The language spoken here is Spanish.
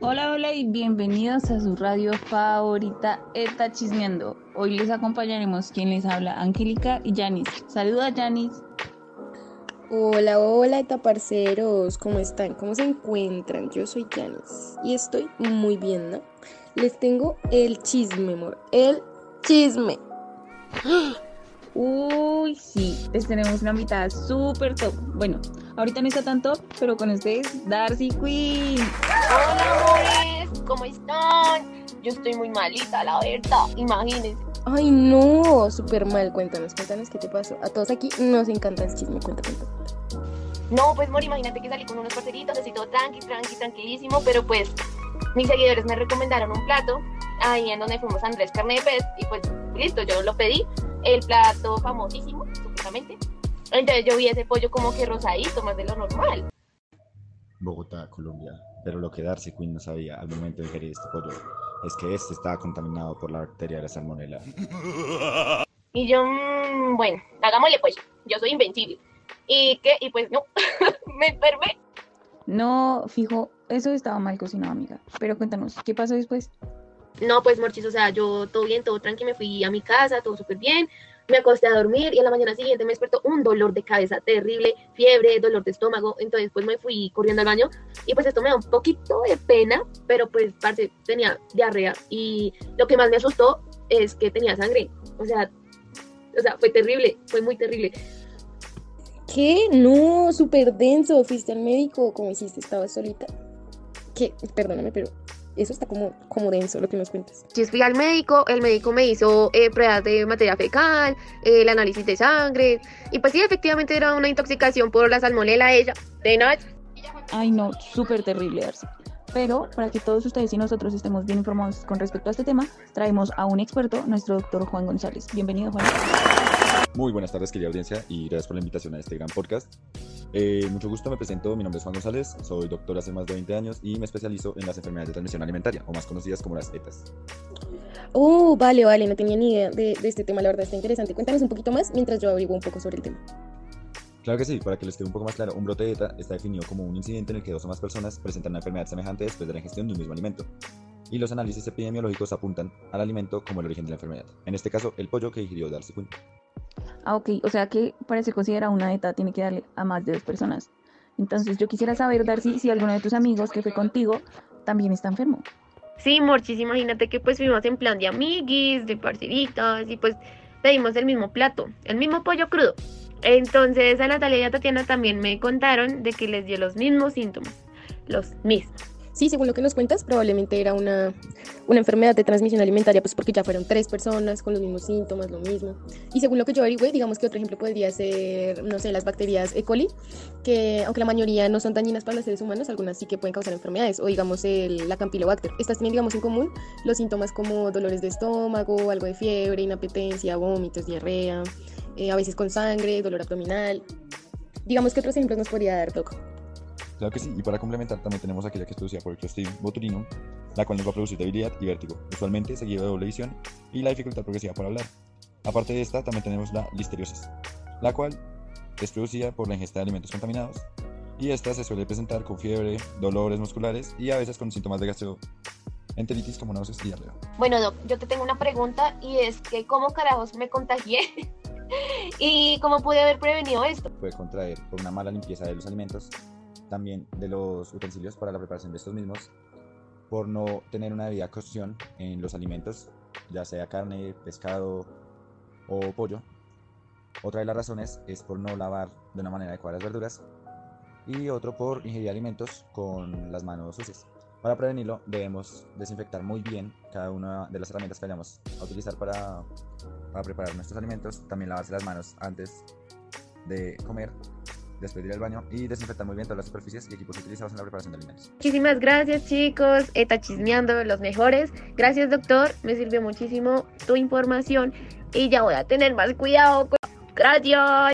Hola, hola y bienvenidos a su radio favorita, Eta Chismeando. Hoy les acompañaremos quien les habla, Angélica y Yanis. Saluda, Yanis. Hola, hola, Eta parceros, ¿cómo están? ¿Cómo se encuentran? Yo soy Yanis y estoy muy bien, ¿no? Les tengo el chisme, amor, el chisme. Uy, sí, les tenemos una mitad súper top. Bueno, ahorita no está tan top, pero con ustedes, Darcy Queen. Hola, amores, ¿cómo están? Yo estoy muy malita, la verdad, imagínense. Ay, no, súper mal. Cuéntanos, cuéntanos qué te pasó. A todos aquí nos encanta el chisme. Cuenta, cuenta. No, pues, Mori, imagínate que salí con unos parceritos, así todo tranqui, tranqui, tranquilísimo, pero pues mis seguidores me recomendaron un plato ahí en donde fuimos a Andrés Carne de Pez y pues listo, yo lo pedí, el plato famosísimo, supuestamente. Entonces yo vi ese pollo como que rosadito, más de lo normal. Bogotá, Colombia. Pero lo que Darcy Quinn no sabía al momento de ingerir este pollo es que este estaba contaminado por la bacteria de la salmonela. Y yo, mm, bueno, hagámosle pues, yo soy invencible. ¿Y qué? Y pues no, me enfermé. No, fijo, eso estaba mal cocinado, amiga. Pero cuéntanos, ¿qué pasó después? No, pues Morchis, o sea, yo todo bien, todo tranqui, me fui a mi casa, todo súper bien, me acosté a dormir y a la mañana siguiente me despertó un dolor de cabeza terrible, fiebre, dolor de estómago, entonces pues me fui corriendo al baño y pues esto me da un poquito de pena, pero pues parce, tenía diarrea y lo que más me asustó es que tenía sangre, o sea, o sea, fue terrible, fue muy terrible. ¿Qué? No, súper denso. ¿Fuiste al médico? ¿Cómo hiciste? ¿Estabas solita? ¿Qué? Perdóname, pero eso está como, como denso lo que nos cuentas. Yo fui al médico, el médico me hizo eh, pruebas de materia fecal, eh, el análisis de sangre, y pues sí, efectivamente era una intoxicación por la salmonela ella, de nada. Ay, no, súper terrible, Darcy. Pero para que todos ustedes y nosotros estemos bien informados con respecto a este tema, traemos a un experto, nuestro doctor Juan González. Bienvenido, Juan. Muy buenas tardes, querida audiencia, y gracias por la invitación a este gran podcast. Eh, mucho gusto, me presento, mi nombre es Juan González, soy doctor hace más de 20 años y me especializo en las enfermedades de transmisión alimentaria, o más conocidas como las ETAs. Oh, vale, vale, no tenía ni idea de, de este tema, la verdad está interesante. Cuéntanos un poquito más mientras yo averiguo un poco sobre el tema. Claro que sí, para que les quede un poco más claro, un brote de ETA está definido como un incidente en el que dos o más personas presentan una enfermedad semejante después de la ingestión de un mismo alimento. Y los análisis epidemiológicos apuntan al alimento como el origen de la enfermedad. En este caso, el pollo que ingirió Darcy Quinn. Ah, ok, o sea que para se considera una ETA tiene que darle a más de dos personas. Entonces yo quisiera saber, Darcy, si alguno de tus amigos que fue contigo también está enfermo. Sí, Morchis, imagínate que pues fuimos en plan de amiguis, de parceritas, y pues pedimos el mismo plato, el mismo pollo crudo. Entonces a Natalia y a Tatiana también me contaron de que les dio los mismos síntomas, los mismos. Sí, según lo que nos cuentas, probablemente era una, una enfermedad de transmisión alimentaria, pues porque ya fueron tres personas con los mismos síntomas, lo mismo. Y según lo que yo averigüé, digamos que otro ejemplo podría ser, no sé, las bacterias E. coli, que aunque la mayoría no son dañinas para los seres humanos, algunas sí que pueden causar enfermedades, o digamos el, la Campylobacter. Estas tienen, digamos, en común los síntomas como dolores de estómago, algo de fiebre, inapetencia, vómitos, diarrea, eh, a veces con sangre, dolor abdominal. Digamos que otros ejemplos nos podría dar, Doc. Claro que sí, y para complementar también tenemos aquella que es producida por el Clostridium botulinum, la cual nos va a producir debilidad y vértigo, usualmente seguido de doble visión y la dificultad progresiva por hablar. Aparte de esta, también tenemos la listeriosis, la cual es producida por la ingesta de alimentos contaminados y esta se suele presentar con fiebre, dolores musculares y a veces con síntomas de gastroenteritis como náuseas y diarrea. Bueno, Doc, yo te tengo una pregunta y es que ¿cómo carajos me contagié? ¿Y cómo pude haber prevenido esto? Puede contraer por una mala limpieza de los alimentos, también de los utensilios para la preparación de estos mismos, por no tener una debida cocción en los alimentos, ya sea carne, pescado o pollo. Otra de las razones es por no lavar de una manera adecuada las verduras y otro por ingerir alimentos con las manos sucias. Para prevenirlo debemos desinfectar muy bien cada una de las herramientas que vayamos a utilizar para, para preparar nuestros alimentos. También lavarse las manos antes de comer, después de ir al baño y desinfectar muy bien todas las superficies y equipos utilizados en la preparación de alimentos. Muchísimas gracias chicos, está chismeando los mejores. Gracias doctor, me sirvió muchísimo tu información y ya voy a tener más cuidado. Gracias.